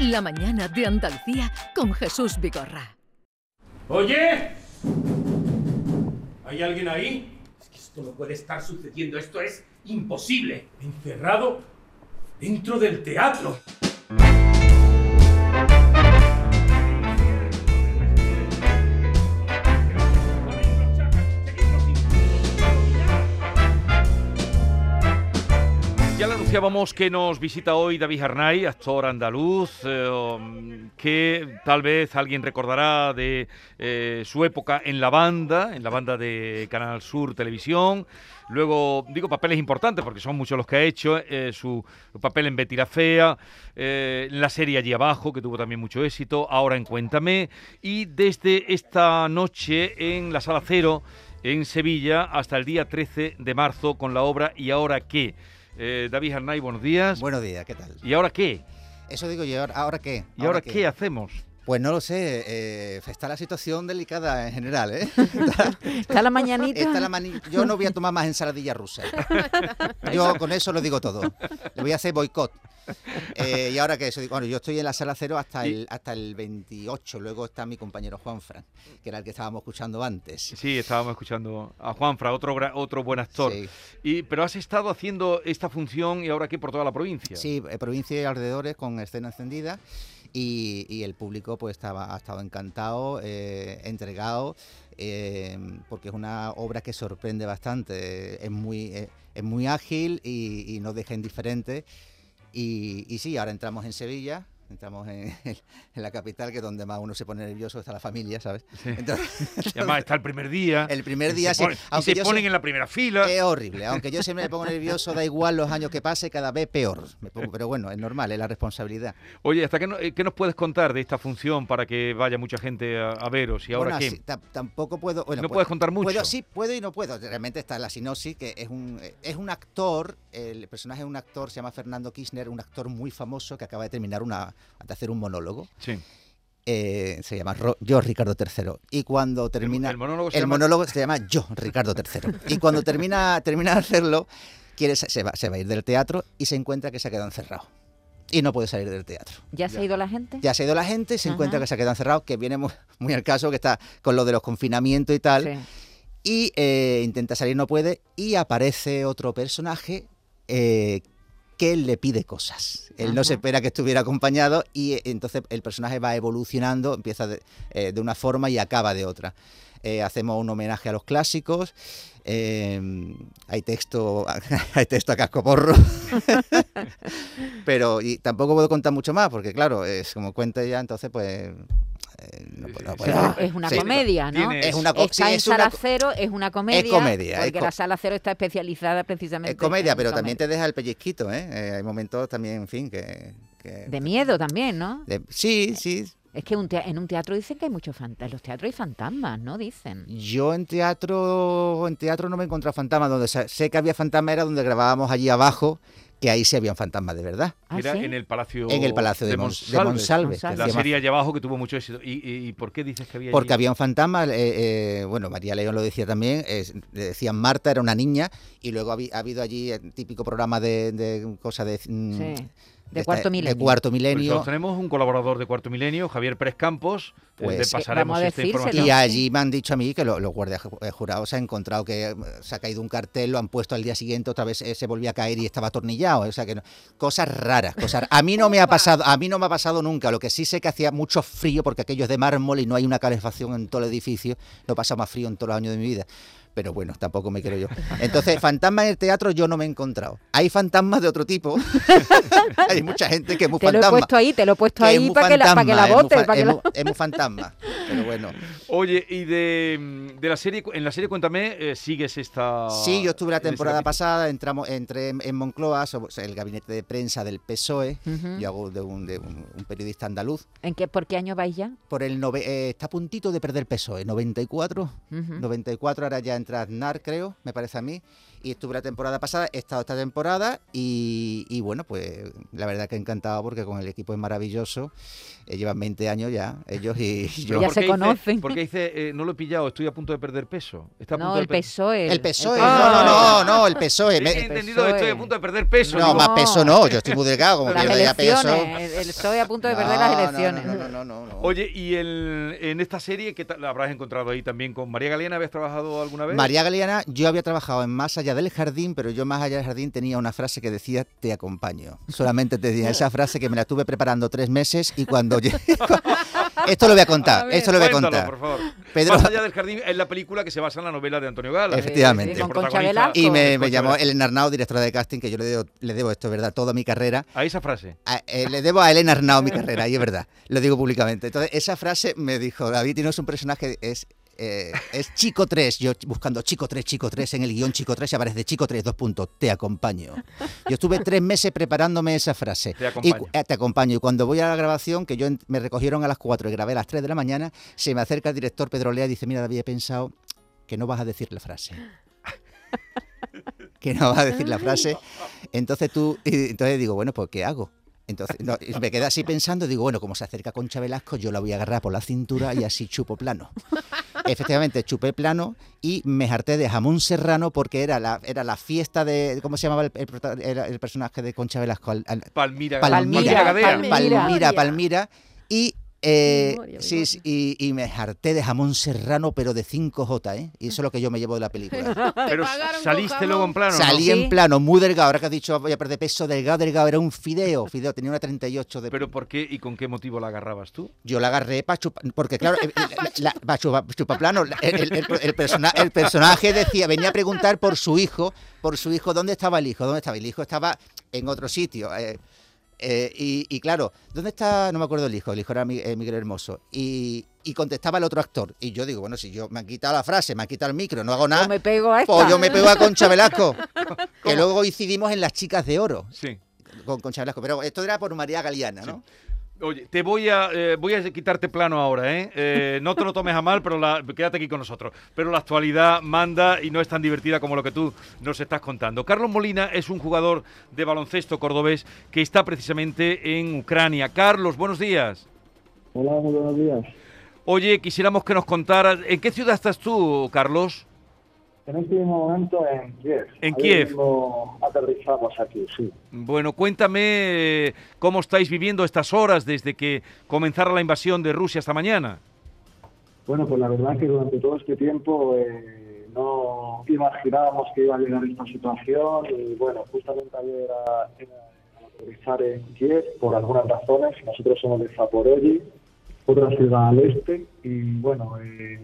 La mañana de Andalucía con Jesús Vigorra. Oye, ¿hay alguien ahí? Es que esto no puede estar sucediendo, esto es imposible. Encerrado dentro del teatro. Anunciábamos que nos visita hoy David Arnay, actor andaluz, eh, que tal vez alguien recordará de eh, su época en la banda, en la banda de Canal Sur Televisión. Luego, digo papeles importantes porque son muchos los que ha hecho, eh, su papel en Betty la Fea, la serie Allí Abajo, que tuvo también mucho éxito, ahora en Cuéntame, y desde esta noche en la Sala Cero, en Sevilla, hasta el día 13 de marzo con la obra ¿Y ahora qué? Eh, David Arnay, buenos días. Buenos días, ¿qué tal? ¿Y ahora qué? Eso digo yo, ¿ahora- ¿ahora qué? ¿Y ahora qué hacemos? Pues no lo sé, eh, está la situación delicada en general, ¿eh? Está la mañanita. Está la mani- Yo no voy a tomar más ensaladilla rusa. Yo con eso lo digo todo. Le voy a hacer boicot. Eh, y ahora que eso, bueno, yo estoy en la sala cero hasta el, hasta el 28. Luego está mi compañero Juan Fran, que era el que estábamos escuchando antes. Sí, estábamos escuchando a Juanfra, otro, gra- otro buen actor. Sí. Y, pero has estado haciendo esta función y ahora qué por toda la provincia. Sí, eh, provincia y alrededores con escena encendida y, y el público pues estaba, ha estado encantado, eh, entregado, eh, porque es una obra que sorprende bastante, es muy, es muy ágil y, y nos deja indiferentes. Y, sí, ahora entramos en Sevilla. Entramos en, en la capital, que es donde más uno se pone nervioso, está la familia, ¿sabes? Entonces, Y además está el primer día. el primer y día sí, y se ponen en la primera fila. es horrible, aunque yo siempre me pongo nervioso, da igual los años que pase, cada vez peor. Me pongo- pero bueno, es normal, es la responsabilidad. Oye, ¿hasta qué, no- eh, qué nos puedes contar de esta función para que vaya mucha gente a, a veros? ¿Y ahora Bueno, qué? tampoco puedo. Bueno, no pues, puedes contar mucho. Puedo, sí, puedo y no puedo. Realmente está la sinopsis, que es un, eh, es un actor, el personaje es un actor, se llama Fernando Kirchner, un actor muy famoso que acaba de terminar una, de hacer un monólogo. Sí. eh, se llama Ro- Yo, Ricardo III. Y cuando termina. el monólogo se el llama- monólogo se llama Yo, Ricardo III. Y cuando termina, termina de hacerlo, quiere, se, va, se va a ir del teatro y se encuentra que se ha quedado encerrado. Y no puede salir del teatro. ¿Ya se ha ido la gente? Ya se ha ido la gente, se Ajá. encuentra que se ha quedado encerrado, que viene muy, muy al caso, que está con lo de los confinamientos y tal. Sí. Y eh, intenta salir, no puede. Y aparece otro personaje eh, que le pide cosas. Él no se espera que estuviera acompañado y eh, entonces el personaje va evolucionando, empieza de, eh, de una forma y acaba de otra. Eh, hacemos un homenaje a los clásicos. eh, hay texto hay texto a cascoporro pero y tampoco puedo contar mucho más porque claro es como cuenta ya entonces pues eh, no puedo- no puedo- Es una Sí. comedia, ¿no? Es una co- Está sí, en es una Sala co- Cero, es una comedia. comedia, es Porque co- la Sala Cero está especializada precisamente Es comedia, en pero también comedia. te deja el pellizquito, ¿eh? Eh, hay momentos también, en fin, que... que- De miedo también, ¿no? de- sí, sí. Es que un en un teatro dicen que hay muchos fantasmas. En los teatros hay fantasmas, ¿no? Dicen. Yo en teatro en teatro no me he encontrado fantasmas. Donde sé que había fantasmas era donde grabábamos allí abajo, que ahí sí habían fantasmas de verdad. ¿Ah, Era sí? en el Palacio En el Palacio de, Mons- de Monsalve. La se serie allá abajo que tuvo mucho éxito. ¿Y, y- y por qué dices que había Porque allí? había un fantasma, eh, eh, bueno, María León lo decía también, eh, decían Marta, era una niña, y luego ha habido allí el típico programa de, de cosas de... mm, Sí. De esta- Cuarto Milenio. De cuarto Pues milenio. tenemos un colaborador de Cuarto Milenio, Javier Pérez Campos. eh, Pues, le sí, pasaremos esta información. Y allí me han dicho a mí que lo- los guardias eh, jurados se han encontrado que eh, se ha caído un cartel, lo han puesto al día siguiente, otra vez eh, se volvía a caer y estaba atornillado. O sea que no- cosas raras, cosas. A mí no me ha pasado, a mí no me ha pasado nunca. Lo que sí sé que hacía mucho frío porque aquello es de mármol y no hay una calefacción en todo el edificio. No pasa más frío en todos los años de mi vida. Pero bueno, tampoco me quiero yo. Entonces, fantasmas en el teatro yo no me he encontrado. Hay fantasmas de otro tipo. hay mucha gente que es muy Te lo he fantasma. puesto ahí, te lo he puesto ahí muy para que, la, para que la fantasma, es muy es la- muy- es muy fantasma. Pero bueno. Oye, y de, de la serie, en la serie Cuéntame, eh, sigues esta. Sí, yo estuve la en este temporada pasada, entramos, entré en, en Moncloa, somos el gabinete de prensa del PSOE. Yo hago de, un, de un- un periodista andaluz. ¿En qué, ¿Por qué año vais ya? Por el nove- eh, está a puntito de perder PSOE, 94. Ujú. 94, ahora ya entra Aznar, creo, me parece a mí. Y estuve la temporada pasada, he estado esta temporada y, y bueno, pues la verdad que encantado porque con el equipo es maravilloso. Eh, llevan 20 años ya, ellos y yo. Ya ¿por se dice- conocen. Porque dice, eh, no lo he pillado, estoy a punto de perder peso. Está a punto No, de el per- PSOE. El PSOE, PSOE. no, no, no, no, el PSOE. He entendido, PSOE. estoy a punto de perder peso. no, digo, más peso no, yo estoy muy delgado, como Las pierda ya peso. elecciones. El PSOE a punto de perder No, las no, elecciones. No, no, no, no, no. Oye, y el, en esta serie, ¿qué tal la habrás encontrado ahí también con María Galeana? ¿Habías trabajado alguna vez? María Galeana, yo había trabajado en Más allá del jardín, pero yo más allá del jardín tenía una frase que decía te acompaño. Solamente tenía esa frase que me la estuve preparando tres meses y cuando llegué... esto lo voy a contar, esto lo voy a Cuéntalo, contar. por favor. Pedro- Más allá del jardín es la película que se basa en la novela de Antonio Gala. Efectivamente. Sí, con. Y me, llamó. Elena Arnau, directora de casting, que yo le debo, le debo esto, es verdad, toda mi carrera. A esa frase. A- eh, le debo a Elena Arnau mi carrera, y es verdad, lo digo públicamente. Entonces, esa frase me dijo, David, tienes un personaje, es, eh, es Chico 3, yo buscando Chico 3, Chico 3, en el guion Chico 3, y aparece Chico 3, dos puntos, te acompaño. Yo estuve tres meses preparándome esa frase. Te Y, acompaño. cu- eh, te acompaño. Y cuando voy a la grabación, que yo me recogieron a las 4 y grabé a las 3 de la mañana, se me acerca el director Pedro Lea y dice, mira, David, he pensado que no vas a decir la frase. que no vas a decir la frase. Entonces tú, y entonces digo, bueno, pues ¿qué hago? Entonces no, y me quedé así pensando, digo, bueno, como se acerca Concha Velasco, yo la voy a agarrar por la cintura y así chupo plano. Efectivamente, chupé plano y me harté de jamón serrano porque era la, era la fiesta de, ¿cómo se llamaba el, el personaje de Concha Velasco? Al- al- Palmira, Palmira, Gadea. Palmira. Palmira, Palmira. Y, eh, Memoria, sí, sí, y, y me harté de jamón serrano, pero de 5J, ¿eh? Y eso es lo que yo me llevo de la película. Pero saliste luego en plano. ¿no? Salí Sí. en plano, muy delgado. Ahora que has dicho voy a perder peso, delgado, delgado, era un fideo. Fideo, tenía una 38 de. Pero ¿por qué y con qué motivo la agarrabas tú? Yo la agarré para chupar. Porque, claro, eh, la, la- pa' chupa- chupaplano, la- el, el- el- el persona- el personaje decía, venía a preguntar por su hijo, por su hijo, ¿dónde estaba el hijo? ¿Dónde estaba? El hijo estaba en otro sitio. eh, eh, y, y claro, ¿dónde está? No me acuerdo el hijo, el hijo era eh, Miguel Hermoso. Y, y contestaba el otro actor. Y yo digo, bueno, si yo me han quitado la frase, me han quitado el micro, no hago O nada, me pego a esta. pues yo me pego a Concha Velasco. que luego coincidimos en Las Chicas de Oro Sí. con Concha Velasco. Pero esto era por María Galeana, ¿no? Oye, te voy a eh, voy a quitarte plano ahora, ¿eh? Eh, No te lo tomes a mal, pero la- quédate aquí con nosotros. Pero la actualidad manda y no es tan divertida como lo que tú nos estás contando. Carlos Molina es un jugador de baloncesto cordobés que está precisamente en Ucrania. Carlos, buenos días. Hola, buenos días. Oye, quisiéramos que nos contaras, ¿en qué ciudad estás tú, Carlos? En este mismo momento en Kiev. En Kiev. aterrizamos aquí, sí. Bueno, cuéntame eh, cómo estáis viviendo estas horas desde que comenzara la invasión de Rusia esta mañana. Bueno, pues la verdad que durante todo este tiempo eh, no imaginábamos que iba a llegar esta situación y bueno, justamente ayer a, a aterrizar en Kiev por algunas razones. Nosotros somos de Zaporozhye, otra ciudad al este y bueno, eh,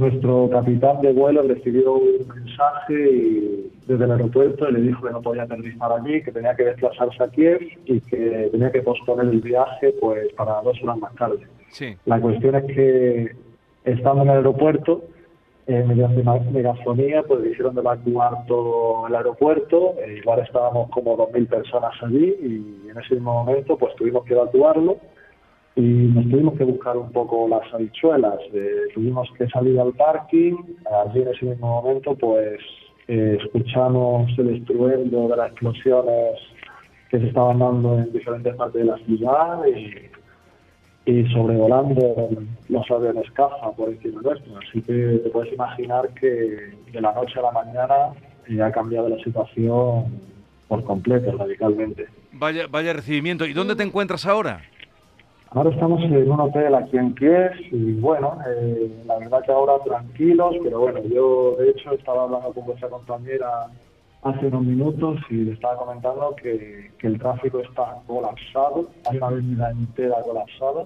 nuestro capitán de vuelo recibió un mensaje y- desde el aeropuerto y le dijo que no podía aterrizar allí, que tenía que desplazarse a Kiev y que tenía que posponer el viaje pues para dos horas más tarde. Sí. La cuestión es que estando en el aeropuerto, eh, mediante una megafonía, pues hicieron evacuar todo el aeropuerto. eh, igual estábamos como 2.000 personas allí y en ese mismo momento pues tuvimos que evacuarlo y nos tuvimos que buscar un poco las habichuelas. eh, tuvimos que salir al parking. Allí en ese mismo momento pues eh, escuchamos el estruendo de las explosiones que se estaban dando en diferentes partes de la ciudad y y sobrevolando los aviones caza por encima nuestro. Así que te puedes imaginar que de la noche a la mañana eh, ha cambiado la situación por completo, radicalmente. Vaya, vaya recibimiento. ¿Y dónde te encuentras ahora? Ahora estamos en un hotel aquí en Kiev y bueno, eh, la verdad que ahora tranquilos, pero bueno, yo de hecho estaba hablando con vuestra compañera hace unos minutos y le estaba comentando que, que el tráfico está colapsado, hay una avenida entera colapsada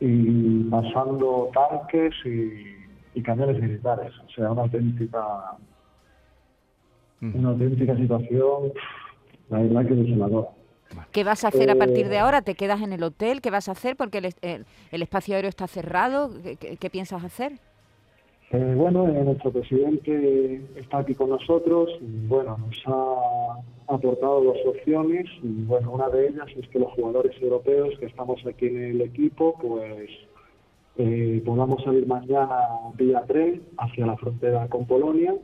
y pasando tanques y, y camiones militares, o sea, una auténtica, una auténtica situación, la verdad que desoladora. ¿Qué vas a hacer a partir Eh, de ahora? ¿Te quedas en el hotel? ¿Qué vas a hacer? Porque el, el- el espacio aéreo está cerrado. ¿Qué, qué- qué piensas hacer? Eh, bueno, eh, nuestro presidente está aquí con nosotros y bueno, nos ha aportado dos opciones y bueno, una de ellas es que los jugadores europeos que estamos aquí en el equipo, pues eh, podamos salir mañana vía tren hacia la frontera con Polonia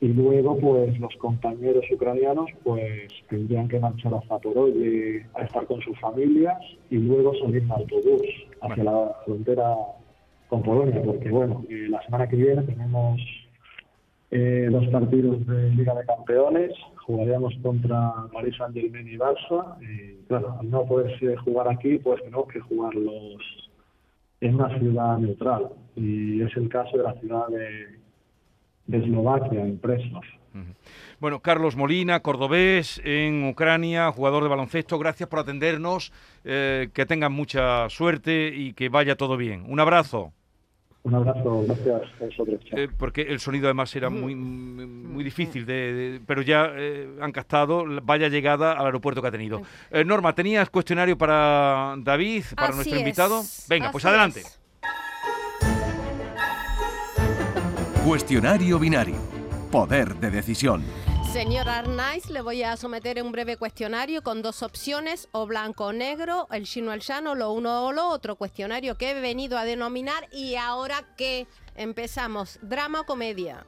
y luego pues los compañeros ucranianos pues tendrían que marchar a Zaporozhye a estar con sus familias y luego salir en autobús hacia la frontera con Polonia, porque bueno, eh, la semana que viene tenemos eh, dos partidos de Liga de Campeones, jugaríamos contra Paris Saint Germain y Barça, y claro, al no poderse jugar aquí, pues tenemos que jugarlos en una ciudad neutral, y es el caso de la ciudad de, de Eslovaquia, en Presnos. Bueno, Carlos Molina, cordobés en Ucrania, jugador de baloncesto, gracias por atendernos, eh, que tengan mucha suerte y que vaya todo bien. Un abrazo. Un abrazo, gracias a vosotros. Eh, porque el sonido además era muy, muy difícil, de, de- pero ya eh, han captado la- vaya llegada al aeropuerto que ha tenido. Eh, Norma, ¿tenías cuestionario para David, para Así nuestro es, invitado? Venga, pues adelante. es. Cuestionario binario. Poder de decisión. Señor Arnaiz, le voy a someter un breve cuestionario con dos opciones, o blanco o negro, el chino o el llano, lo uno o lo otro. Cuestionario que he venido a denominar y ahora que empezamos, drama o comedia.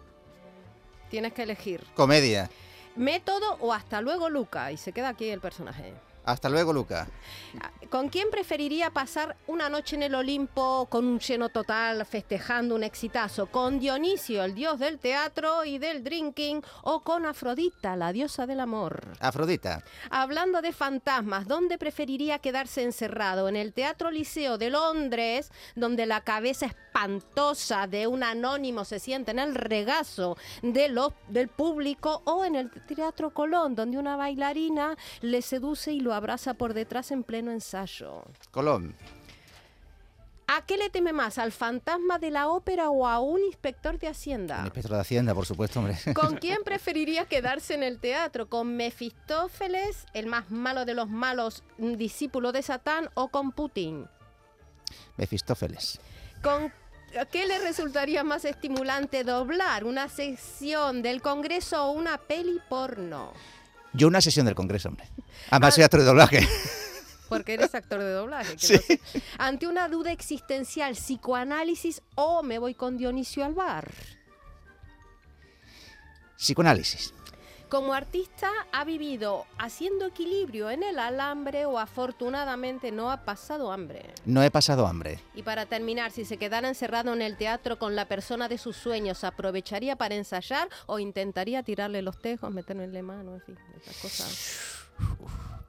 Tienes que elegir. Comedia. Método o hasta luego, Luca. Y se queda aquí el personaje. Hasta luego, Luca. ¿Con quién preferiría pasar una noche en el Olimpo con un lleno total, festejando un exitazo? ¿Con Dionisio, el dios del teatro y del drinking? ¿O con Afrodita, la diosa del amor? Afrodita. Hablando de fantasmas, ¿dónde preferiría quedarse encerrado? ¿En el Teatro Liceo de Londres, donde la cabeza espantosa de un anónimo se siente en el regazo de los- del público? ¿O en el Teatro Colón, donde una bailarina le seduce y lo abraza por detrás en pleno ensayo? Colón. ¿A qué le teme más? ¿Al fantasma de la ópera o a un inspector de Hacienda? inspector de Hacienda, por supuesto, hombre. ¿Con quién preferiría quedarse en el teatro? ¿Con Mefistófeles, el más malo de los malos, un discípulo de Satán, o con Putin? Mefistófeles. ¿Con qué le resultaría más estimulante doblar? ¿Una sección del Congreso o una peli porno? Yo una sesión del Congreso, hombre. Además soy actor de doblaje. Porque eres actor de doblaje. que Sí. lo sé. Ante una duda existencial, psicoanálisis o me voy con Dionisio al bar. Psicoanálisis. Como artista ha vivido haciendo equilibrio en el alambre o afortunadamente no ha pasado hambre. No he pasado hambre. Y para terminar, si se quedara encerrado en el teatro con la persona de sus sueños, ¿aprovecharía para ensayar o intentaría tirarle los tejos, meterle mano, en fin, esas cosas?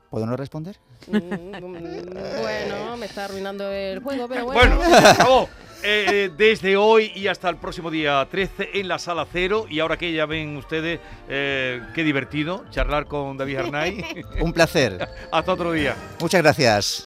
¿Puedo no responder? Mm, mm, bueno, me está arruinando el juego, pero bueno. Bueno, se acabó. Eh, eh, desde hoy y hasta el próximo día 13 en la sala cero. Y ahora que ya ven ustedes, eh, qué divertido charlar con David Arnay. Un placer. hasta otro día. Muchas gracias.